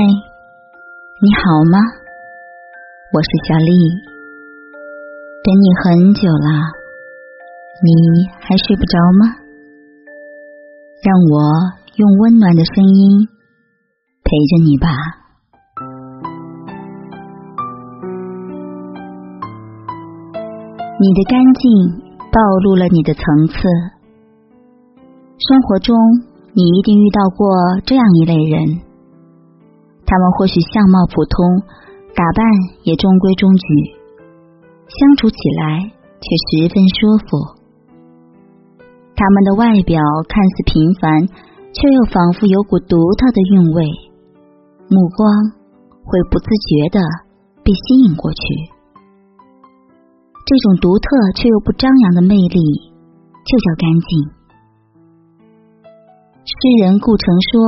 嗨你好吗？我是小丽，等你很久了，你还睡不着吗？让我用温暖的声音陪着你吧。你的干净暴露了你的层次。生活中，你一定遇到过这样一类人。他们或许相貌普通，打扮也中规中矩，相处起来却十分舒服。他们的外表看似平凡，却又仿佛有股独特的韵味，目光会不自觉的被吸引过去。这种独特却又不张扬的魅力，就叫干净。诗人顾城说：“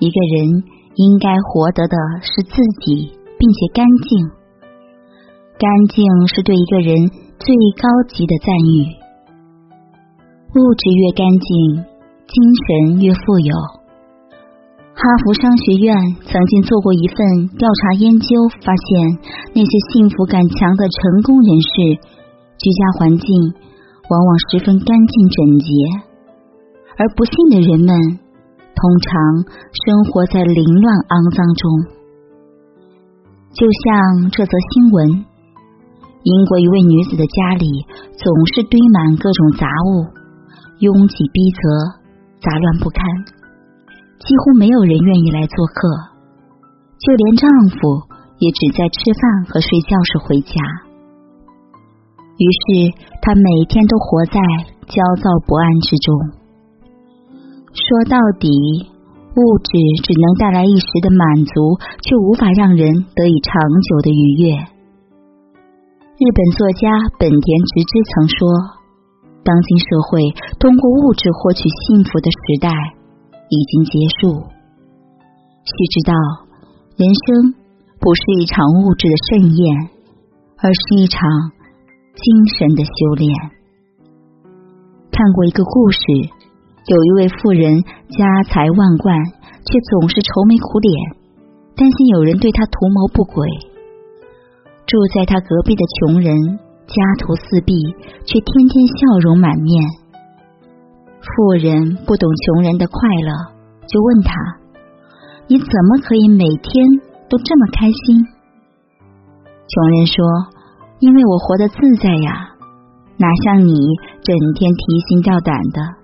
一个人。”应该活得的是自己，并且干净。干净是对一个人最高级的赞誉。物质越干净，精神越富有。哈佛商学院曾经做过一份调查研究，发现那些幸福感强的成功人士，居家环境往往十分干净整洁，而不幸的人们。通常生活在凌乱肮脏中，就像这则新闻：英国一位女子的家里总是堆满各种杂物，拥挤逼仄，杂乱不堪，几乎没有人愿意来做客，就连丈夫也只在吃饭和睡觉时回家。于是，她每天都活在焦躁不安之中。说到底，物质只能带来一时的满足，却无法让人得以长久的愉悦。日本作家本田直之曾说：“当今社会通过物质获取幸福的时代已经结束。”须知道，人生不是一场物质的盛宴，而是一场精神的修炼。看过一个故事。有一位富人，家财万贯，却总是愁眉苦脸，担心有人对他图谋不轨。住在他隔壁的穷人，家徒四壁，却天天笑容满面。富人不懂穷人的快乐，就问他：“你怎么可以每天都这么开心？”穷人说：“因为我活得自在呀，哪像你整天提心吊胆的。”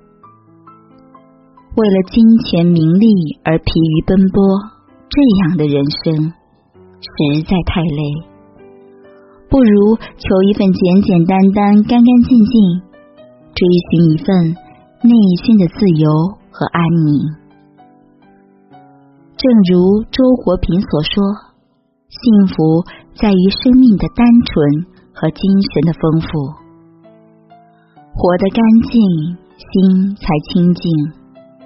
为了金钱名利而疲于奔波，这样的人生实在太累。不如求一份简简单单、干干净净，追寻一份内心的自由和安宁。正如周国平所说：“幸福在于生命的单纯和精神的丰富，活得干净，心才清净。”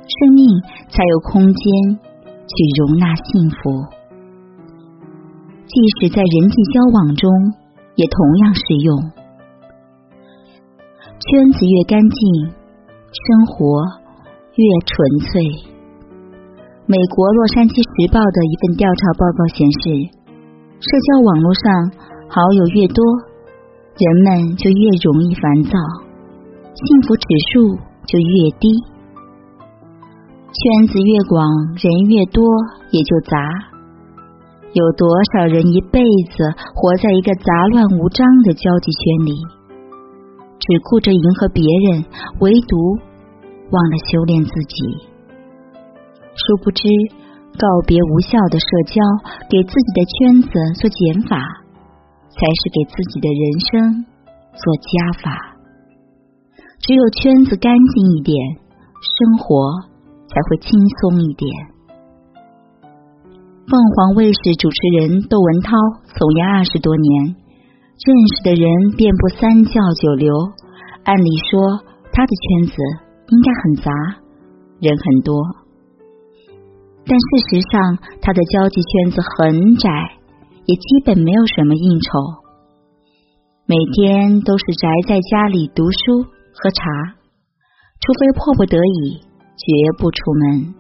生命才有空间去容纳幸福，即使在人际交往中也同样适用。圈子越干净，生活越纯粹。美国《洛杉矶时报》的一份调查报告显示，社交网络上好友越多，人们就越容易烦躁，幸福指数就越低。圈子越广，人越多，也就杂。有多少人一辈子活在一个杂乱无章的交际圈里，只顾着迎合别人，唯独忘了修炼自己。殊不知，告别无效的社交，给自己的圈子做减法，才是给自己的人生做加法。只有圈子干净一点，生活。才会轻松一点。凤凰卫视主持人窦文涛从业二十多年，认识的人遍布三教九流。按理说，他的圈子应该很杂，人很多。但事实上，他的交际圈子很窄，也基本没有什么应酬，每天都是宅在家里读书喝茶，除非迫不得已。绝不出门。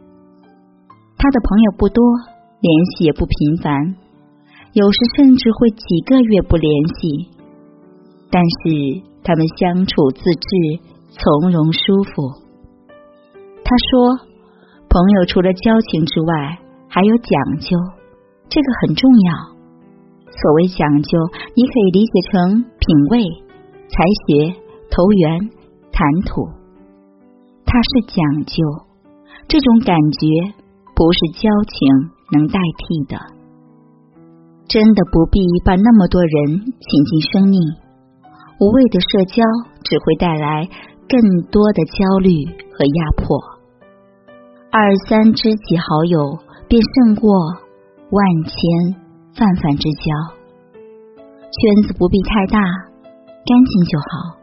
他的朋友不多，联系也不频繁，有时甚至会几个月不联系。但是他们相处自治，从容舒服。他说：“朋友除了交情之外，还有讲究，这个很重要。所谓讲究，你可以理解成品味、才学、投缘、谈吐。它是讲究，这种感觉不是交情能代替的。真的不必把那么多人请进生命，无谓的社交只会带来更多的焦虑和压迫。”二三知己好友，便胜过万千泛泛之交。圈子不必太大，干净就好。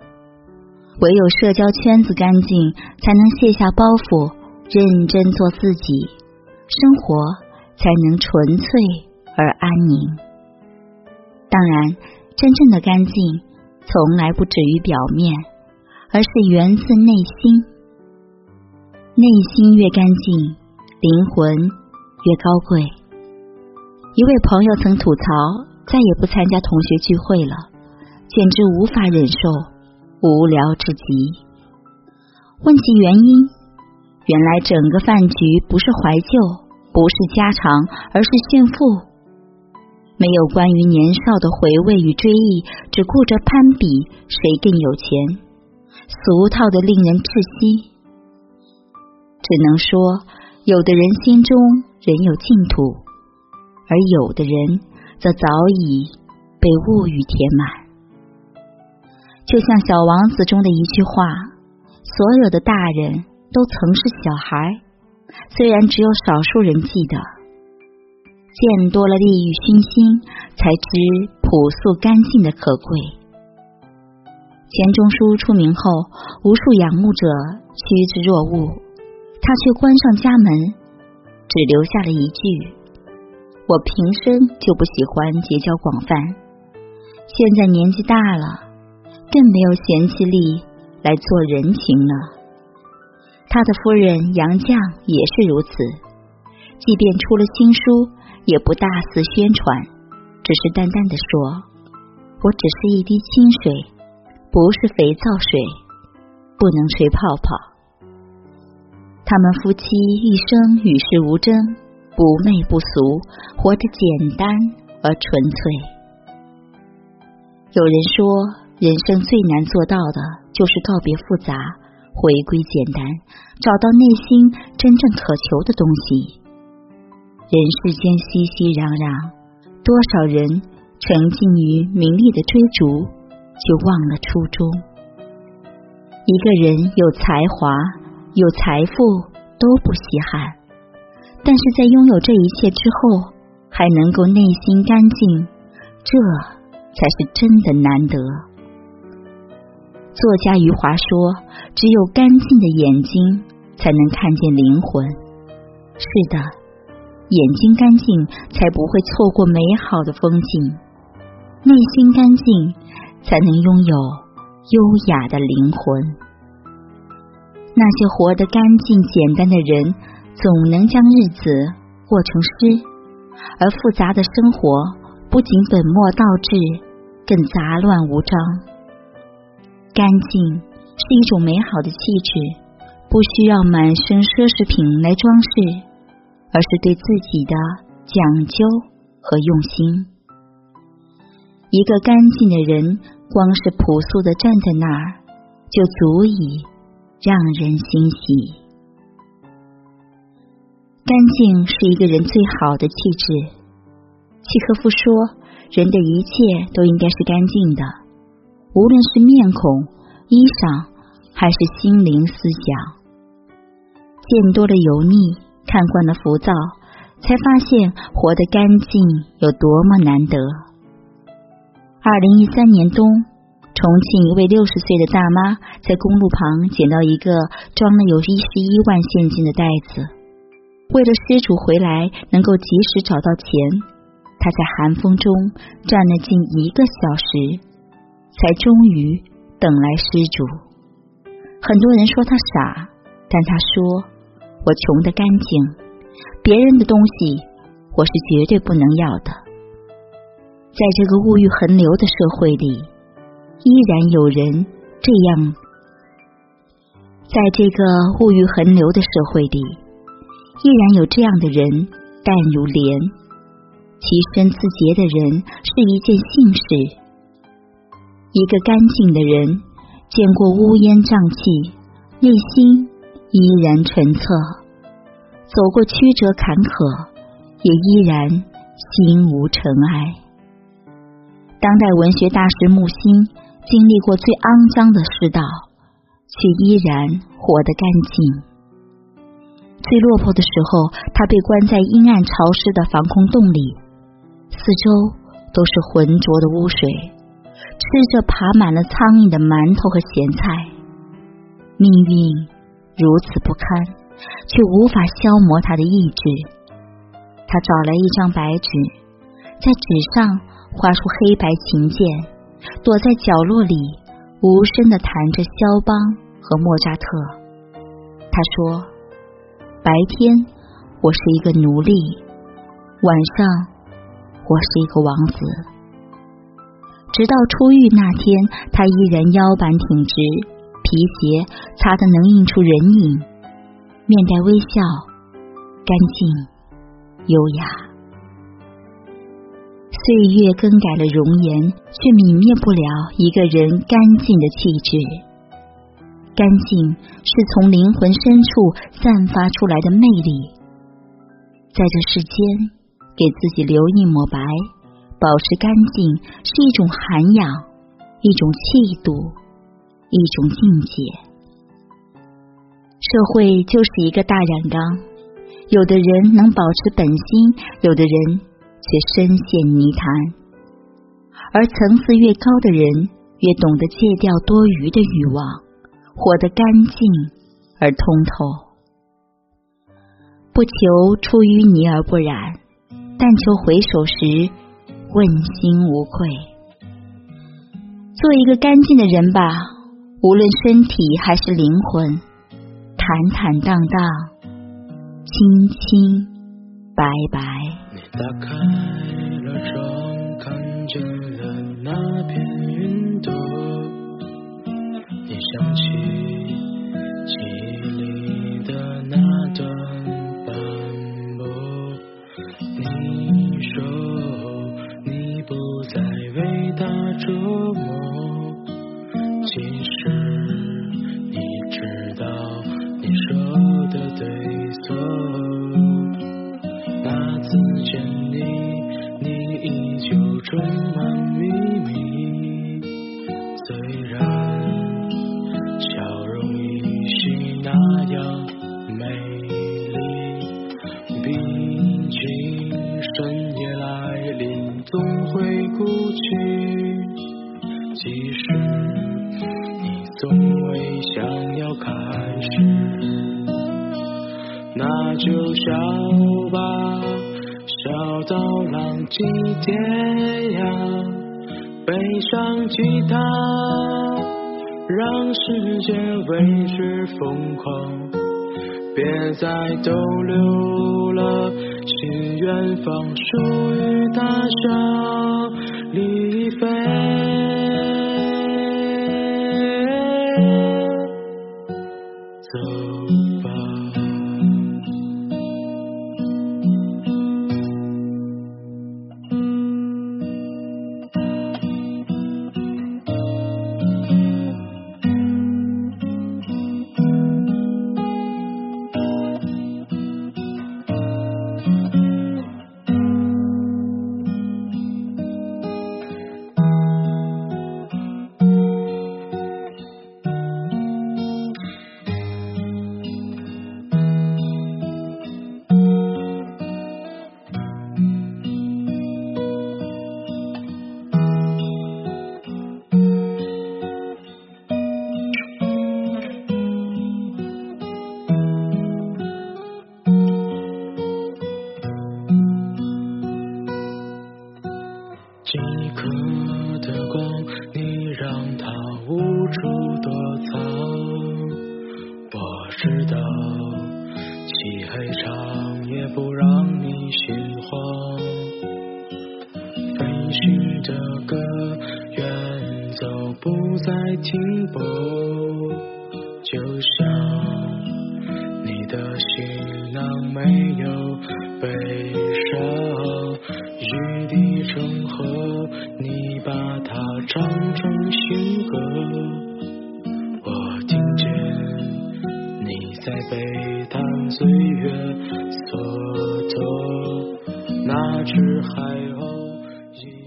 唯有社交圈子干净，才能卸下包袱，认真做自己，生活才能纯粹而安宁。当然，真正的干净，从来不止于表面，而是源自内心。内心越干净，灵魂越高贵。一位朋友曾吐槽，再也不参加同学聚会了，简直无法忍受，无聊至极。问其原因，原来整个饭局不是怀旧，不是家常，而是炫富。没有关于年少的回味与追忆，只顾着攀比谁更有钱，俗套的令人窒息。只能说，有的人心中仍有净土，而有的人则早已被物欲填满。就像《小王子》中的一句话：“所有的大人都曾是小孩，虽然只有少数人记得。见多了利欲熏心，才知朴素干净的可贵。”钱钟书出名后，无数仰慕者趋之若鹜。他却关上家门，只留下了一句：“我平生就不喜欢结交广泛，现在年纪大了，更没有闲气力来做人情了。”他的夫人杨绛也是如此，即便出了新书，也不大肆宣传，只是淡淡的说：“我只是一滴清水，不是肥皂水，不能吹泡泡。”他们夫妻一生与世无争，不媚不俗，活得简单而纯粹。有人说，人生最难做到的就是告别复杂，回归简单，找到内心真正渴求的东西。人世间熙熙攘攘，多少人沉浸于名利的追逐，就忘了初衷。一个人有才华。有财富都不稀罕，但是在拥有这一切之后，还能够内心干净，这才是真的难得。作家余华说：“只有干净的眼睛，才能看见灵魂。”是的，眼睛干净，才不会错过美好的风景；内心干净，才能拥有优雅的灵魂。那些活得干净简单的人，总能将日子过成诗；而复杂的生活，不仅本末倒置，更杂乱无章。干净是一种美好的气质，不需要满身奢侈品来装饰，而是对自己的讲究和用心。一个干净的人，光是朴素的站在那儿，就足以。让人欣喜。干净是一个人最好的气质。契诃夫说：“人的一切都应该是干净的，无论是面孔、衣裳，还是心灵思想。”见多了油腻，看惯了浮躁，才发现活得干净有多么难得。二零一三年冬。重庆一位六十岁的大妈在公路旁捡到一个装了有一十一万现金的袋子，为了失主回来能够及时找到钱，她在寒风中站了近一个小时，才终于等来失主。很多人说他傻，但他说：“我穷的干净，别人的东西我我是绝对不能要的。在这个物欲横流的社会里，依然有人这样。在这个物欲横流的社会里，依然有这样的人淡如莲，其身自洁的人是一件幸事。一个干净的人，见过乌烟瘴气，内心依然纯澈；走过曲折坎坷，也依然心无尘埃。当代文学大师木心经历过最肮脏的世道。却依然活得干净。最落魄的时候，他被关在阴暗潮湿的防空洞里，四周都是浑浊的污水，吃着爬满了苍蝇的馒头和咸菜。命运如此不堪，却无法消磨他的意志。他找来一张白纸，在纸上画出黑白琴键，躲在角落里。无声的弹着肖邦和莫扎特。他说：“白天我是一个奴隶，晚上我是一个王子。”直到出狱那天，他依然腰板挺直，皮鞋擦得能映出人影，面带微笑，干净优雅。岁月更改了容颜，却泯灭不了一个人干净的气质。干净是从灵魂深处散发出来的魅力。在这世间，给自己留一抹白，保持干净，是一种涵养，一种气度，一种境界。社会就是一个大染缸，有的人能保持本心，有的人。却深陷泥潭，而层次越高的人，越懂得戒掉多余的欲望，活得干净而通透。不求出淤泥而不染，但求回首时问心无愧。做一个干净的人吧，无论身体还是灵魂，坦坦荡荡，清清白白。你打开了窗，看见了那片云朵。你想起记忆里的那段想要开始，那就笑吧。笑到浪迹天涯，背上吉他，让世界为之疯狂。别再逗留了，去远方，属于他乡，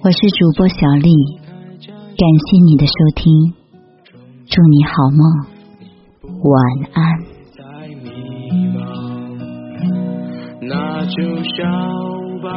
我是主播小丽感谢你的收听祝你好梦晚安。那就笑吧